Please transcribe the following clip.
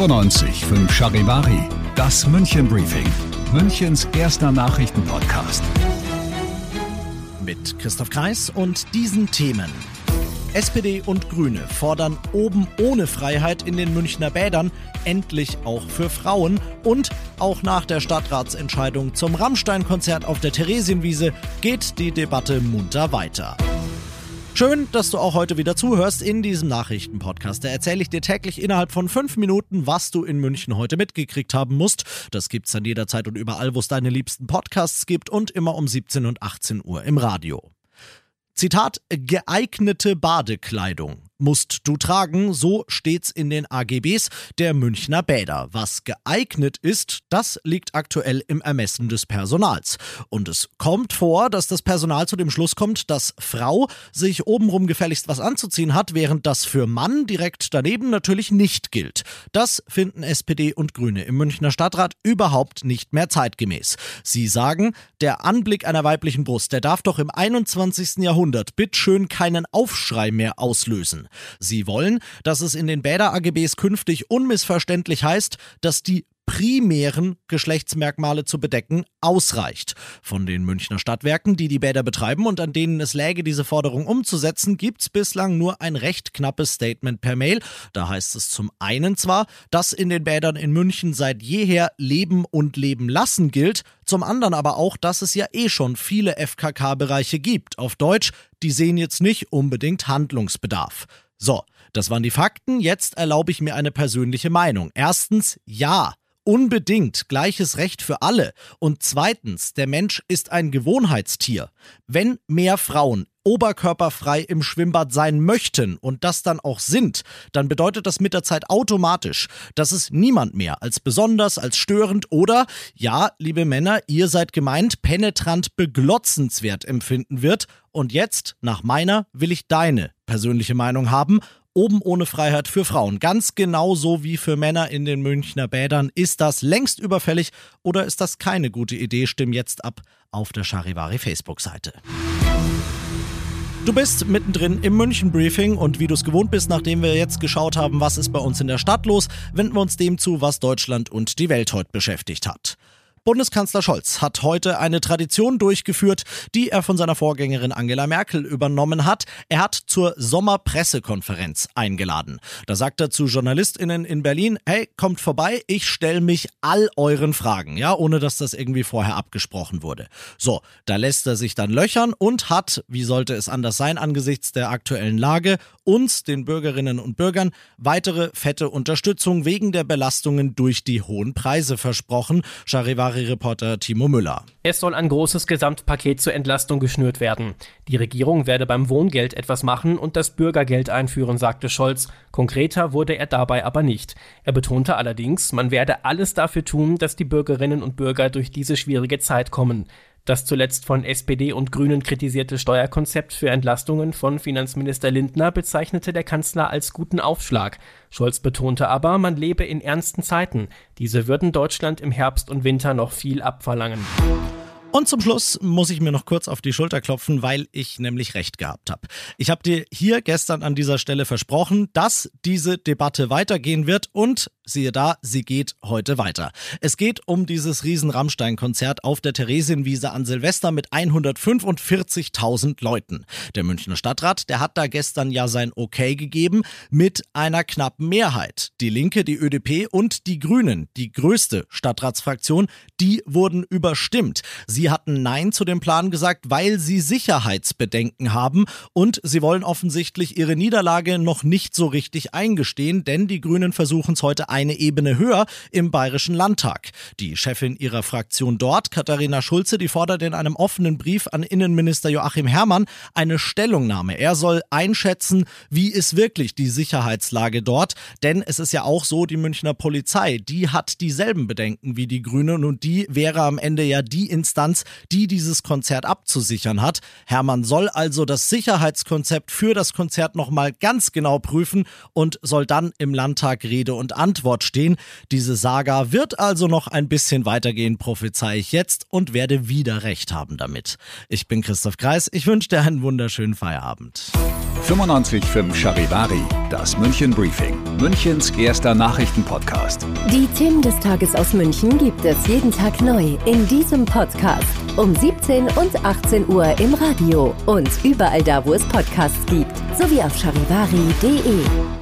95 5 Charivari, das München Briefing, Münchens erster Nachrichtenpodcast. Mit Christoph Kreis und diesen Themen. SPD und Grüne fordern oben ohne Freiheit in den Münchner Bädern, endlich auch für Frauen. Und auch nach der Stadtratsentscheidung zum Rammstein-Konzert auf der Theresienwiese geht die Debatte munter weiter. Schön, dass du auch heute wieder zuhörst in diesem Nachrichtenpodcast. Da erzähle ich dir täglich innerhalb von fünf Minuten, was du in München heute mitgekriegt haben musst. Das gibt's dann jederzeit und überall, wo es deine liebsten Podcasts gibt und immer um 17 und 18 Uhr im Radio. Zitat, geeignete Badekleidung musst du tragen, so steht's in den AGBs der Münchner Bäder. Was geeignet ist, das liegt aktuell im Ermessen des Personals. Und es kommt vor, dass das Personal zu dem Schluss kommt, dass Frau sich obenrum gefälligst was anzuziehen hat, während das für Mann direkt daneben natürlich nicht gilt. Das finden SPD und Grüne im Münchner Stadtrat überhaupt nicht mehr zeitgemäß. Sie sagen, der Anblick einer weiblichen Brust, der darf doch im 21. Jahrhundert bitteschön keinen Aufschrei mehr auslösen. Sie wollen, dass es in den Bäder-AGBs künftig unmissverständlich heißt, dass die primären Geschlechtsmerkmale zu bedecken, ausreicht. Von den Münchner Stadtwerken, die die Bäder betreiben und an denen es läge, diese Forderung umzusetzen, gibt es bislang nur ein recht knappes Statement per Mail. Da heißt es zum einen zwar, dass in den Bädern in München seit jeher Leben und Leben lassen gilt, zum anderen aber auch, dass es ja eh schon viele FKK-Bereiche gibt. Auf Deutsch, die sehen jetzt nicht unbedingt Handlungsbedarf. So, das waren die Fakten. Jetzt erlaube ich mir eine persönliche Meinung. Erstens, ja. Unbedingt gleiches Recht für alle. Und zweitens, der Mensch ist ein Gewohnheitstier. Wenn mehr Frauen oberkörperfrei im Schwimmbad sein möchten und das dann auch sind, dann bedeutet das mit der Zeit automatisch, dass es niemand mehr als besonders, als störend oder, ja, liebe Männer, ihr seid gemeint, penetrant beglotzenswert empfinden wird. Und jetzt, nach meiner, will ich deine persönliche Meinung haben Oben ohne Freiheit für Frauen. Ganz genauso wie für Männer in den Münchner Bädern. Ist das längst überfällig oder ist das keine gute Idee? Stimm jetzt ab auf der Charivari Facebook-Seite. Du bist mittendrin im München Briefing und wie du es gewohnt bist, nachdem wir jetzt geschaut haben, was ist bei uns in der Stadt los, wenden wir uns dem zu, was Deutschland und die Welt heute beschäftigt hat. Bundeskanzler Scholz hat heute eine Tradition durchgeführt, die er von seiner Vorgängerin Angela Merkel übernommen hat. Er hat zur Sommerpressekonferenz eingeladen. Da sagt er zu JournalistInnen in Berlin, hey, kommt vorbei, ich stelle mich all euren Fragen, ja, ohne dass das irgendwie vorher abgesprochen wurde. So, da lässt er sich dann löchern und hat, wie sollte es anders sein angesichts der aktuellen Lage, uns, den Bürgerinnen und Bürgern, weitere fette Unterstützung wegen der Belastungen durch die hohen Preise versprochen. Charivari Charivari-Reporter Timo Müller. Es soll ein großes Gesamtpaket zur Entlastung geschnürt werden. Die Regierung werde beim Wohngeld etwas machen und das Bürgergeld einführen, sagte Scholz. Konkreter wurde er dabei aber nicht. Er betonte allerdings, man werde alles dafür tun, dass die Bürgerinnen und Bürger durch diese schwierige Zeit kommen. Das zuletzt von SPD und Grünen kritisierte Steuerkonzept für Entlastungen von Finanzminister Lindner bezeichnete der Kanzler als guten Aufschlag. Scholz betonte aber, man lebe in ernsten Zeiten. Diese würden Deutschland im Herbst und Winter noch viel abverlangen. Und zum Schluss muss ich mir noch kurz auf die Schulter klopfen, weil ich nämlich recht gehabt habe. Ich habe dir hier gestern an dieser Stelle versprochen, dass diese Debatte weitergehen wird und siehe da, sie geht heute weiter. Es geht um dieses Riesen-Rammstein-Konzert auf der Theresienwiese an Silvester mit 145.000 Leuten. Der Münchner Stadtrat, der hat da gestern ja sein Okay gegeben mit einer knappen Mehrheit. Die Linke, die ÖDP und die Grünen, die größte Stadtratsfraktion, die wurden überstimmt. Sie hatten Nein zu dem Plan gesagt, weil sie Sicherheitsbedenken haben und sie wollen offensichtlich ihre Niederlage noch nicht so richtig eingestehen, denn die Grünen versuchen es heute eine Ebene höher im Bayerischen Landtag. Die Chefin ihrer Fraktion dort, Katharina Schulze, die fordert in einem offenen Brief an Innenminister Joachim Herrmann eine Stellungnahme. Er soll einschätzen, wie ist wirklich die Sicherheitslage dort, denn es ist ja auch so, die Münchner Polizei, die hat dieselben Bedenken wie die Grünen und die wäre am Ende ja die Instanz, die dieses Konzert abzusichern hat. Herrmann soll also das Sicherheitskonzept für das Konzert nochmal ganz genau prüfen und soll dann im Landtag Rede und Antwort Stichwort stehen. Diese Saga wird also noch ein bisschen weitergehen, prophezei ich jetzt und werde wieder recht haben damit. Ich bin Christoph Kreis, ich wünsche dir einen wunderschönen Feierabend. 95.5 Charivari, das München Briefing, Münchens erster Nachrichtenpodcast. Die Themen des Tages aus München gibt es jeden Tag neu in diesem Podcast. Um 17 und 18 Uhr im Radio und überall da, wo es Podcasts gibt. Sowie auf charivari.de.